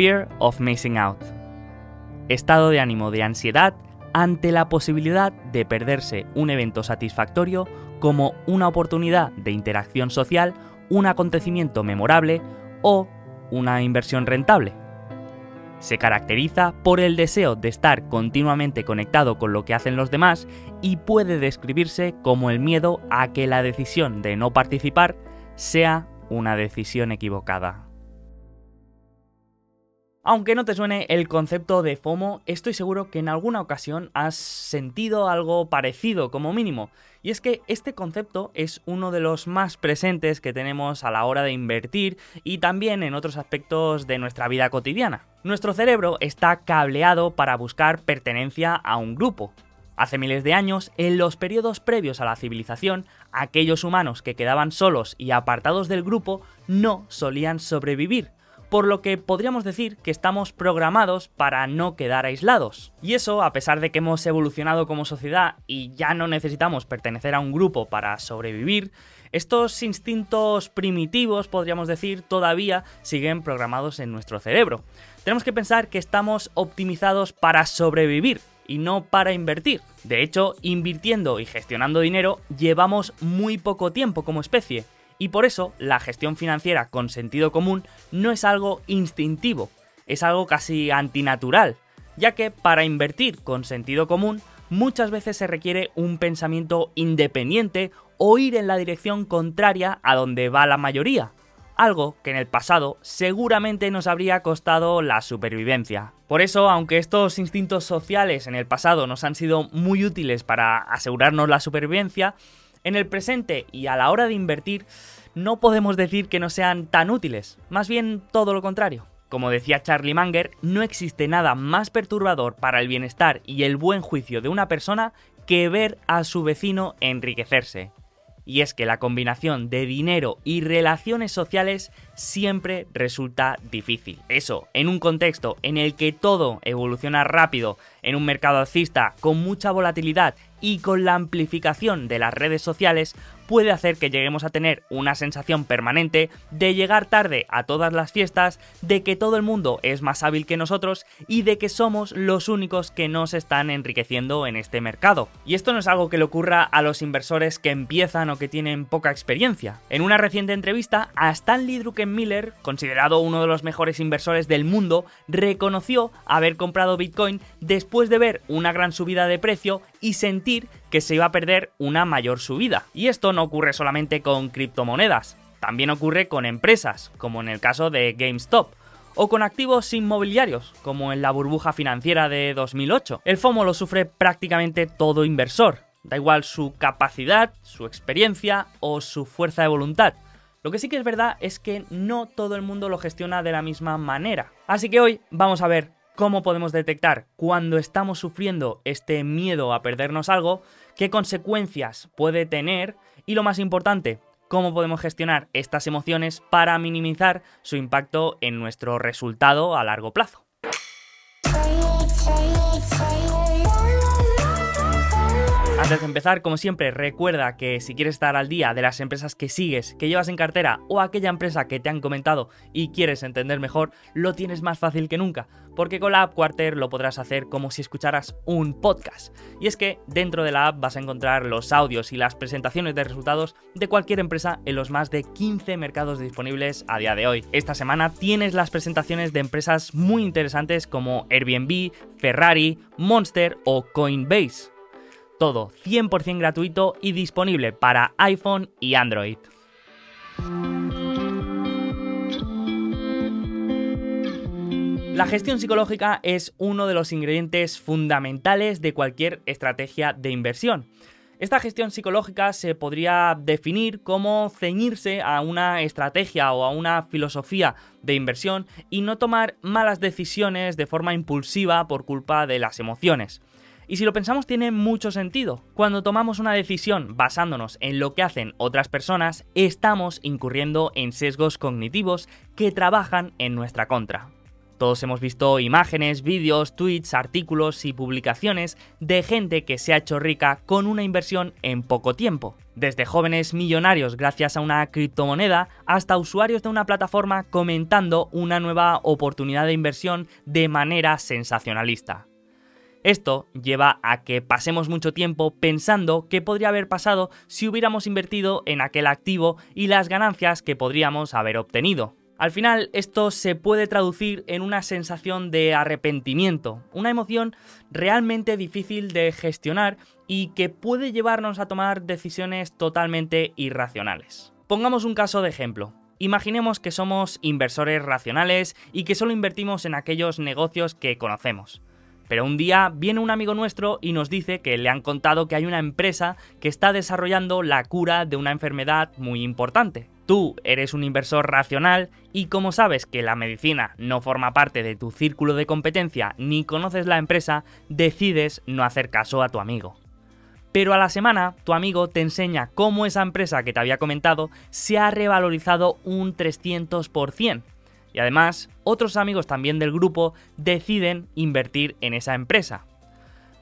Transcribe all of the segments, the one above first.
Fear of Missing Out. Estado de ánimo de ansiedad ante la posibilidad de perderse un evento satisfactorio como una oportunidad de interacción social, un acontecimiento memorable o una inversión rentable. Se caracteriza por el deseo de estar continuamente conectado con lo que hacen los demás y puede describirse como el miedo a que la decisión de no participar sea una decisión equivocada. Aunque no te suene el concepto de FOMO, estoy seguro que en alguna ocasión has sentido algo parecido como mínimo. Y es que este concepto es uno de los más presentes que tenemos a la hora de invertir y también en otros aspectos de nuestra vida cotidiana. Nuestro cerebro está cableado para buscar pertenencia a un grupo. Hace miles de años, en los periodos previos a la civilización, aquellos humanos que quedaban solos y apartados del grupo no solían sobrevivir, por lo que podríamos decir que estamos programados para no quedar aislados. Y eso, a pesar de que hemos evolucionado como sociedad y ya no necesitamos pertenecer a un grupo para sobrevivir, estos instintos primitivos, podríamos decir, todavía siguen programados en nuestro cerebro. Tenemos que pensar que estamos optimizados para sobrevivir y no para invertir. De hecho, invirtiendo y gestionando dinero llevamos muy poco tiempo como especie y por eso la gestión financiera con sentido común no es algo instintivo, es algo casi antinatural, ya que para invertir con sentido común muchas veces se requiere un pensamiento independiente o ir en la dirección contraria a donde va la mayoría, algo que en el pasado seguramente nos habría costado la supervivencia. Por eso, aunque estos instintos sociales en el pasado nos han sido muy útiles para asegurarnos la supervivencia, en el presente y a la hora de invertir, no podemos decir que no sean tan útiles, más bien todo lo contrario. Como decía Charlie Munger, no existe nada más perturbador para el bienestar y el buen juicio de una persona que ver a su vecino enriquecerse. Y es que la combinación de dinero y relaciones sociales siempre resulta difícil. Eso, en un contexto en el que todo evoluciona rápido, en un mercado alcista con mucha volatilidad y con la amplificación de las redes sociales puede hacer que lleguemos a tener una sensación permanente de llegar tarde a todas las fiestas, de que todo el mundo es más hábil que nosotros y de que somos los únicos que nos están enriqueciendo en este mercado. Y esto no es algo que le ocurra a los inversores que empiezan o que tienen poca experiencia. En una reciente entrevista, a Stanley Druckenmiller, considerado uno de los mejores inversores del mundo, reconoció haber comprado Bitcoin después de ver una gran subida de precio y sentir que se iba a perder una mayor subida. Y esto no ocurre solamente con criptomonedas, también ocurre con empresas, como en el caso de GameStop, o con activos inmobiliarios, como en la burbuja financiera de 2008. El FOMO lo sufre prácticamente todo inversor, da igual su capacidad, su experiencia o su fuerza de voluntad. Lo que sí que es verdad es que no todo el mundo lo gestiona de la misma manera. Así que hoy vamos a ver cómo podemos detectar cuando estamos sufriendo este miedo a perdernos algo, qué consecuencias puede tener y lo más importante, cómo podemos gestionar estas emociones para minimizar su impacto en nuestro resultado a largo plazo. Antes de empezar, como siempre, recuerda que si quieres estar al día de las empresas que sigues, que llevas en cartera o aquella empresa que te han comentado y quieres entender mejor, lo tienes más fácil que nunca, porque con la app Quarter lo podrás hacer como si escucharas un podcast. Y es que dentro de la app vas a encontrar los audios y las presentaciones de resultados de cualquier empresa en los más de 15 mercados disponibles a día de hoy. Esta semana tienes las presentaciones de empresas muy interesantes como Airbnb, Ferrari, Monster o Coinbase. Todo 100% gratuito y disponible para iPhone y Android. La gestión psicológica es uno de los ingredientes fundamentales de cualquier estrategia de inversión. Esta gestión psicológica se podría definir como ceñirse a una estrategia o a una filosofía de inversión y no tomar malas decisiones de forma impulsiva por culpa de las emociones. Y si lo pensamos tiene mucho sentido. Cuando tomamos una decisión basándonos en lo que hacen otras personas, estamos incurriendo en sesgos cognitivos que trabajan en nuestra contra. Todos hemos visto imágenes, vídeos, tweets, artículos y publicaciones de gente que se ha hecho rica con una inversión en poco tiempo. Desde jóvenes millonarios gracias a una criptomoneda hasta usuarios de una plataforma comentando una nueva oportunidad de inversión de manera sensacionalista. Esto lleva a que pasemos mucho tiempo pensando qué podría haber pasado si hubiéramos invertido en aquel activo y las ganancias que podríamos haber obtenido. Al final esto se puede traducir en una sensación de arrepentimiento, una emoción realmente difícil de gestionar y que puede llevarnos a tomar decisiones totalmente irracionales. Pongamos un caso de ejemplo. Imaginemos que somos inversores racionales y que solo invertimos en aquellos negocios que conocemos. Pero un día viene un amigo nuestro y nos dice que le han contado que hay una empresa que está desarrollando la cura de una enfermedad muy importante. Tú eres un inversor racional y como sabes que la medicina no forma parte de tu círculo de competencia ni conoces la empresa, decides no hacer caso a tu amigo. Pero a la semana tu amigo te enseña cómo esa empresa que te había comentado se ha revalorizado un 300%. Y además, otros amigos también del grupo deciden invertir en esa empresa.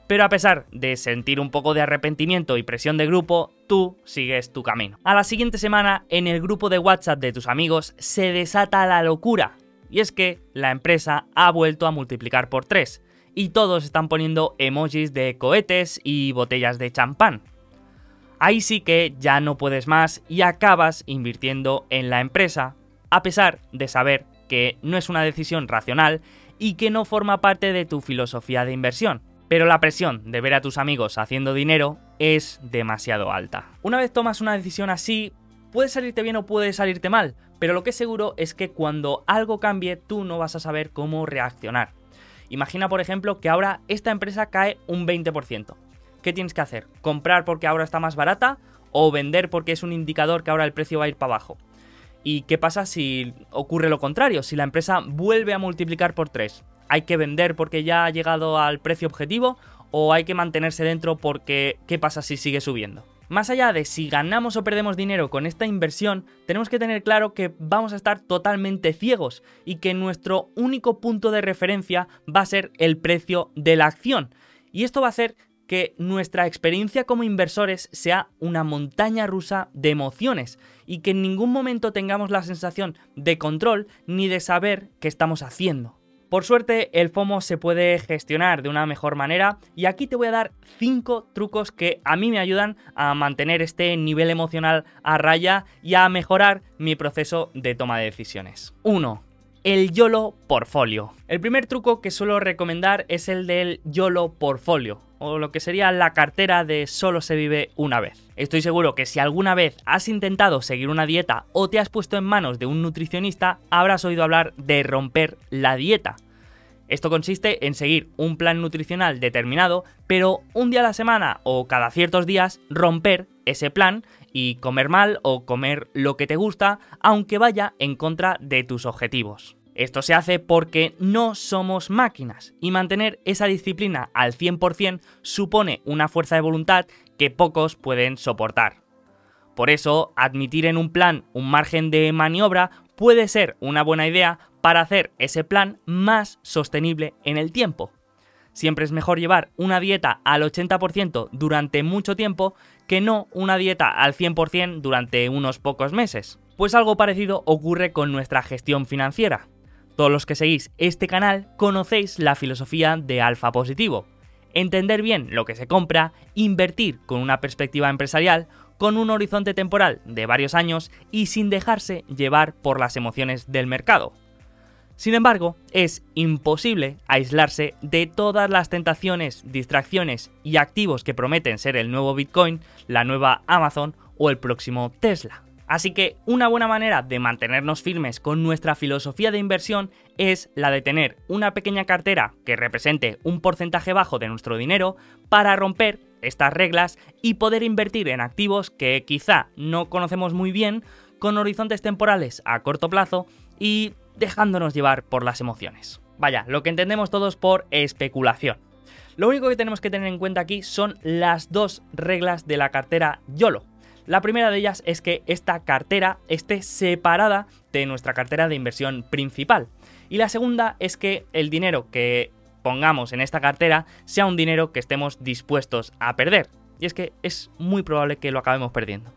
Pero a pesar de sentir un poco de arrepentimiento y presión de grupo, tú sigues tu camino. A la siguiente semana, en el grupo de WhatsApp de tus amigos, se desata la locura. Y es que la empresa ha vuelto a multiplicar por 3. Y todos están poniendo emojis de cohetes y botellas de champán. Ahí sí que ya no puedes más y acabas invirtiendo en la empresa, a pesar de saber que no es una decisión racional y que no forma parte de tu filosofía de inversión. Pero la presión de ver a tus amigos haciendo dinero es demasiado alta. Una vez tomas una decisión así, puede salirte bien o puede salirte mal, pero lo que es seguro es que cuando algo cambie tú no vas a saber cómo reaccionar. Imagina, por ejemplo, que ahora esta empresa cae un 20%. ¿Qué tienes que hacer? ¿Comprar porque ahora está más barata o vender porque es un indicador que ahora el precio va a ir para abajo? ¿Y qué pasa si ocurre lo contrario? Si la empresa vuelve a multiplicar por 3 hay que vender porque ya ha llegado al precio objetivo o hay que mantenerse dentro porque ¿qué pasa si sigue subiendo? Más allá de si ganamos o perdemos dinero con esta inversión, tenemos que tener claro que vamos a estar totalmente ciegos y que nuestro único punto de referencia va a ser el precio de la acción. Y esto va a hacer que nuestra experiencia como inversores sea una montaña rusa de emociones y que en ningún momento tengamos la sensación de control ni de saber qué estamos haciendo. Por suerte, el FOMO se puede gestionar de una mejor manera y aquí te voy a dar 5 trucos que a mí me ayudan a mantener este nivel emocional a raya y a mejorar mi proceso de toma de decisiones. 1 el YOLO Portfolio. El primer truco que suelo recomendar es el del YOLO Portfolio, o lo que sería la cartera de solo se vive una vez. Estoy seguro que si alguna vez has intentado seguir una dieta o te has puesto en manos de un nutricionista, habrás oído hablar de romper la dieta. Esto consiste en seguir un plan nutricional determinado, pero un día a la semana o cada ciertos días romper ese plan y comer mal o comer lo que te gusta, aunque vaya en contra de tus objetivos. Esto se hace porque no somos máquinas y mantener esa disciplina al 100% supone una fuerza de voluntad que pocos pueden soportar. Por eso, admitir en un plan un margen de maniobra puede ser una buena idea para hacer ese plan más sostenible en el tiempo. Siempre es mejor llevar una dieta al 80% durante mucho tiempo que no una dieta al 100% durante unos pocos meses. Pues algo parecido ocurre con nuestra gestión financiera. Todos los que seguís este canal conocéis la filosofía de alfa positivo. Entender bien lo que se compra, invertir con una perspectiva empresarial, con un horizonte temporal de varios años y sin dejarse llevar por las emociones del mercado. Sin embargo, es imposible aislarse de todas las tentaciones, distracciones y activos que prometen ser el nuevo Bitcoin, la nueva Amazon o el próximo Tesla. Así que una buena manera de mantenernos firmes con nuestra filosofía de inversión es la de tener una pequeña cartera que represente un porcentaje bajo de nuestro dinero para romper estas reglas y poder invertir en activos que quizá no conocemos muy bien, con horizontes temporales a corto plazo y dejándonos llevar por las emociones. Vaya, lo que entendemos todos por especulación. Lo único que tenemos que tener en cuenta aquí son las dos reglas de la cartera YOLO. La primera de ellas es que esta cartera esté separada de nuestra cartera de inversión principal. Y la segunda es que el dinero que pongamos en esta cartera sea un dinero que estemos dispuestos a perder. Y es que es muy probable que lo acabemos perdiendo.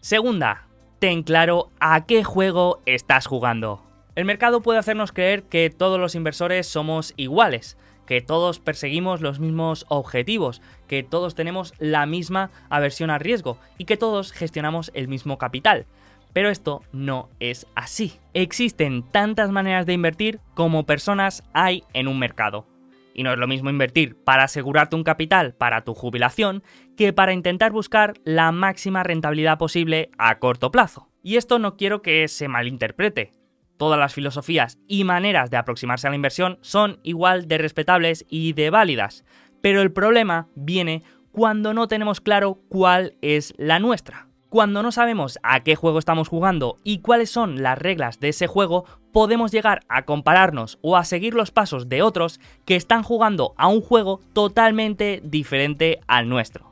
Segunda, ten claro a qué juego estás jugando. El mercado puede hacernos creer que todos los inversores somos iguales, que todos perseguimos los mismos objetivos, que todos tenemos la misma aversión al riesgo y que todos gestionamos el mismo capital. Pero esto no es así. Existen tantas maneras de invertir como personas hay en un mercado. Y no es lo mismo invertir para asegurarte un capital para tu jubilación que para intentar buscar la máxima rentabilidad posible a corto plazo. Y esto no quiero que se malinterprete. Todas las filosofías y maneras de aproximarse a la inversión son igual de respetables y de válidas, pero el problema viene cuando no tenemos claro cuál es la nuestra. Cuando no sabemos a qué juego estamos jugando y cuáles son las reglas de ese juego, podemos llegar a compararnos o a seguir los pasos de otros que están jugando a un juego totalmente diferente al nuestro.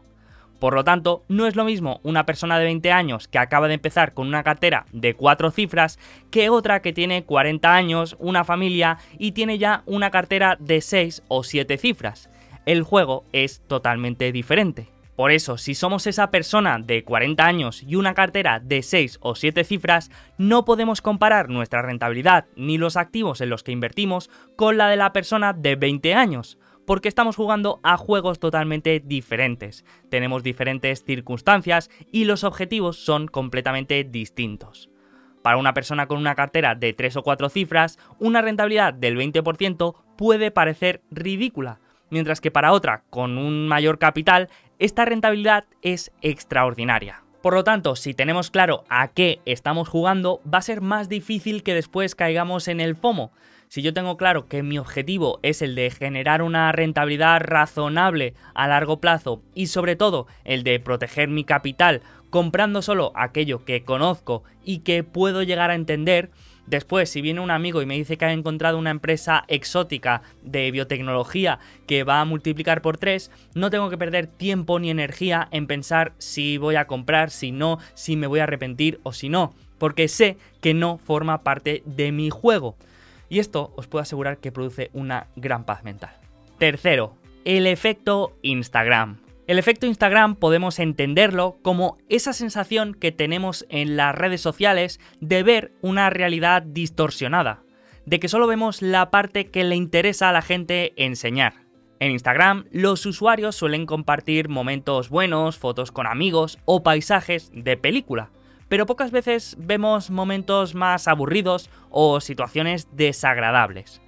Por lo tanto, no es lo mismo una persona de 20 años que acaba de empezar con una cartera de 4 cifras que otra que tiene 40 años, una familia y tiene ya una cartera de 6 o 7 cifras. El juego es totalmente diferente. Por eso, si somos esa persona de 40 años y una cartera de 6 o 7 cifras, no podemos comparar nuestra rentabilidad ni los activos en los que invertimos con la de la persona de 20 años porque estamos jugando a juegos totalmente diferentes. Tenemos diferentes circunstancias y los objetivos son completamente distintos. Para una persona con una cartera de 3 o 4 cifras, una rentabilidad del 20% puede parecer ridícula, mientras que para otra con un mayor capital, esta rentabilidad es extraordinaria. Por lo tanto, si tenemos claro a qué estamos jugando, va a ser más difícil que después caigamos en el FOMO, si yo tengo claro que mi objetivo es el de generar una rentabilidad razonable a largo plazo y sobre todo el de proteger mi capital comprando solo aquello que conozco y que puedo llegar a entender, Después, si viene un amigo y me dice que ha encontrado una empresa exótica de biotecnología que va a multiplicar por 3, no tengo que perder tiempo ni energía en pensar si voy a comprar, si no, si me voy a arrepentir o si no, porque sé que no forma parte de mi juego. Y esto os puedo asegurar que produce una gran paz mental. Tercero, el efecto Instagram. El efecto Instagram podemos entenderlo como esa sensación que tenemos en las redes sociales de ver una realidad distorsionada, de que solo vemos la parte que le interesa a la gente enseñar. En Instagram, los usuarios suelen compartir momentos buenos, fotos con amigos o paisajes de película, pero pocas veces vemos momentos más aburridos o situaciones desagradables.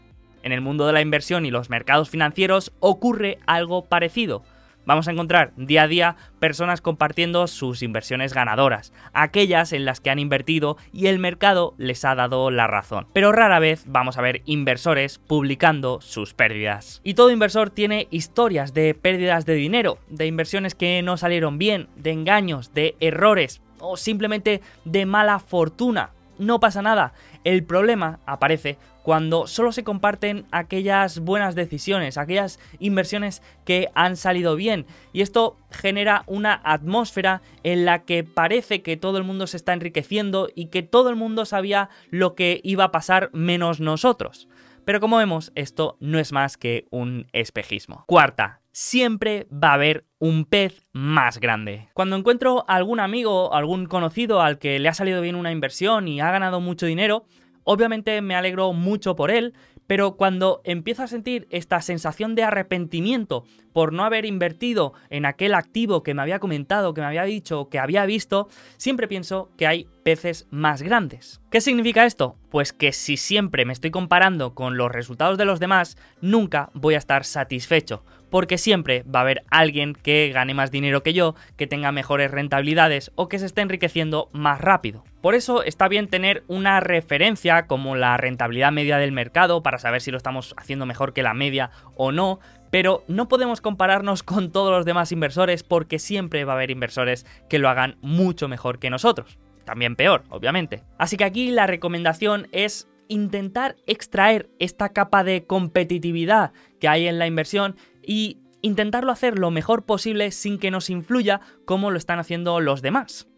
En el mundo de la inversión y los mercados financieros ocurre algo parecido. Vamos a encontrar día a día personas compartiendo sus inversiones ganadoras, aquellas en las que han invertido y el mercado les ha dado la razón. Pero rara vez vamos a ver inversores publicando sus pérdidas. Y todo inversor tiene historias de pérdidas de dinero, de inversiones que no salieron bien, de engaños, de errores, o simplemente de mala fortuna. No pasa nada. El problema aparece cuando solo se comparten aquellas buenas decisiones, aquellas inversiones que han salido bien. Y esto genera una atmósfera en la que parece que todo el mundo se está enriqueciendo y que todo el mundo sabía lo que iba a pasar menos nosotros. Pero como vemos, esto no es más que un espejismo. Cuarta, siempre va a haber un pez más grande. Cuando encuentro algún amigo, algún conocido al que le ha salido bien una inversión y ha ganado mucho dinero, obviamente me alegro mucho por él, pero cuando empiezo a sentir esta sensación de arrepentimiento por no haber invertido en aquel activo que me había comentado, que me había dicho, que había visto, siempre pienso que hay peces más grandes. ¿Qué significa esto? Pues que si siempre me estoy comparando con los resultados de los demás, nunca voy a estar satisfecho, porque siempre va a haber alguien que gane más dinero que yo, que tenga mejores rentabilidades o que se esté enriqueciendo más rápido. Por eso está bien tener una referencia como la rentabilidad media del mercado para saber si lo estamos haciendo mejor que la media o no, pero no podemos compararnos con todos los demás inversores porque siempre va a haber inversores que lo hagan mucho mejor que nosotros. También peor, obviamente. Así que aquí la recomendación es intentar extraer esta capa de competitividad que hay en la inversión y intentarlo hacer lo mejor posible sin que nos influya como lo están haciendo los demás.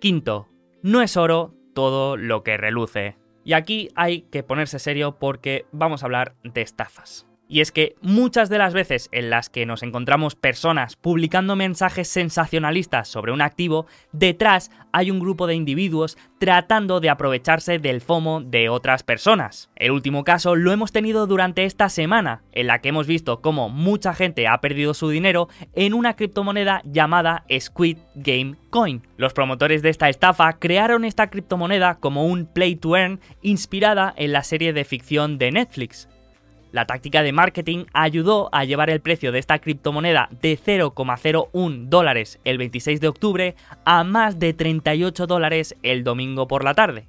Quinto, no es oro todo lo que reluce. Y aquí hay que ponerse serio porque vamos a hablar de estafas. Y es que muchas de las veces en las que nos encontramos personas publicando mensajes sensacionalistas sobre un activo, detrás hay un grupo de individuos tratando de aprovecharse del FOMO de otras personas. El último caso lo hemos tenido durante esta semana, en la que hemos visto cómo mucha gente ha perdido su dinero en una criptomoneda llamada Squid Game Coin. Los promotores de esta estafa crearon esta criptomoneda como un play to earn inspirada en la serie de ficción de Netflix. La táctica de marketing ayudó a llevar el precio de esta criptomoneda de 0,01 dólares el 26 de octubre a más de 38 dólares el domingo por la tarde.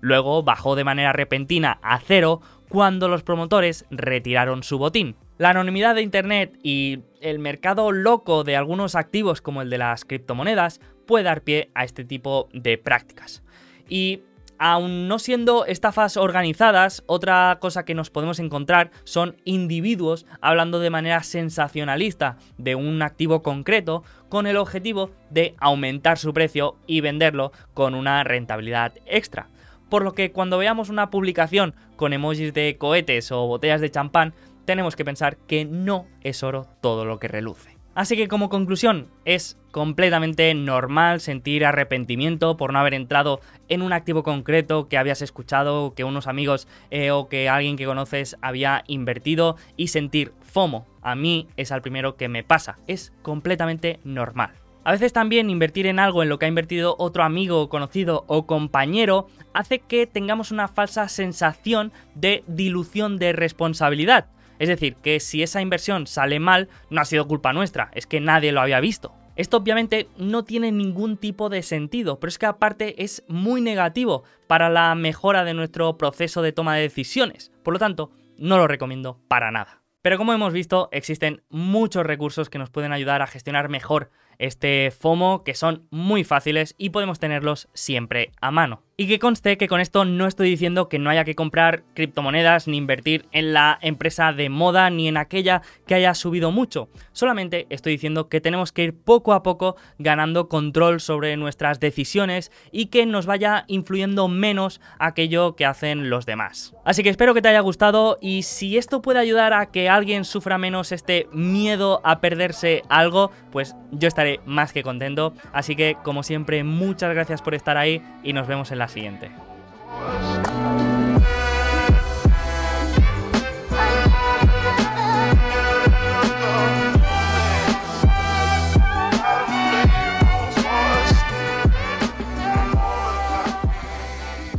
Luego bajó de manera repentina a cero cuando los promotores retiraron su botín. La anonimidad de Internet y el mercado loco de algunos activos como el de las criptomonedas puede dar pie a este tipo de prácticas. Y Aun no siendo estafas organizadas, otra cosa que nos podemos encontrar son individuos hablando de manera sensacionalista de un activo concreto con el objetivo de aumentar su precio y venderlo con una rentabilidad extra. Por lo que cuando veamos una publicación con emojis de cohetes o botellas de champán, tenemos que pensar que no es oro todo lo que reluce. Así que como conclusión, es completamente normal sentir arrepentimiento por no haber entrado en un activo concreto que habías escuchado, que unos amigos eh, o que alguien que conoces había invertido y sentir FOMO. A mí es al primero que me pasa, es completamente normal. A veces también invertir en algo en lo que ha invertido otro amigo, conocido o compañero hace que tengamos una falsa sensación de dilución de responsabilidad. Es decir, que si esa inversión sale mal, no ha sido culpa nuestra, es que nadie lo había visto. Esto obviamente no tiene ningún tipo de sentido, pero es que aparte es muy negativo para la mejora de nuestro proceso de toma de decisiones. Por lo tanto, no lo recomiendo para nada. Pero como hemos visto, existen muchos recursos que nos pueden ayudar a gestionar mejor este FOMO, que son muy fáciles y podemos tenerlos siempre a mano. Y que conste que con esto no estoy diciendo que no haya que comprar criptomonedas ni invertir en la empresa de moda ni en aquella que haya subido mucho. Solamente estoy diciendo que tenemos que ir poco a poco ganando control sobre nuestras decisiones y que nos vaya influyendo menos aquello que hacen los demás. Así que espero que te haya gustado y si esto puede ayudar a que alguien sufra menos este miedo a perderse algo, pues yo estaré más que contento. Así que como siempre, muchas gracias por estar ahí y nos vemos en la siguiente.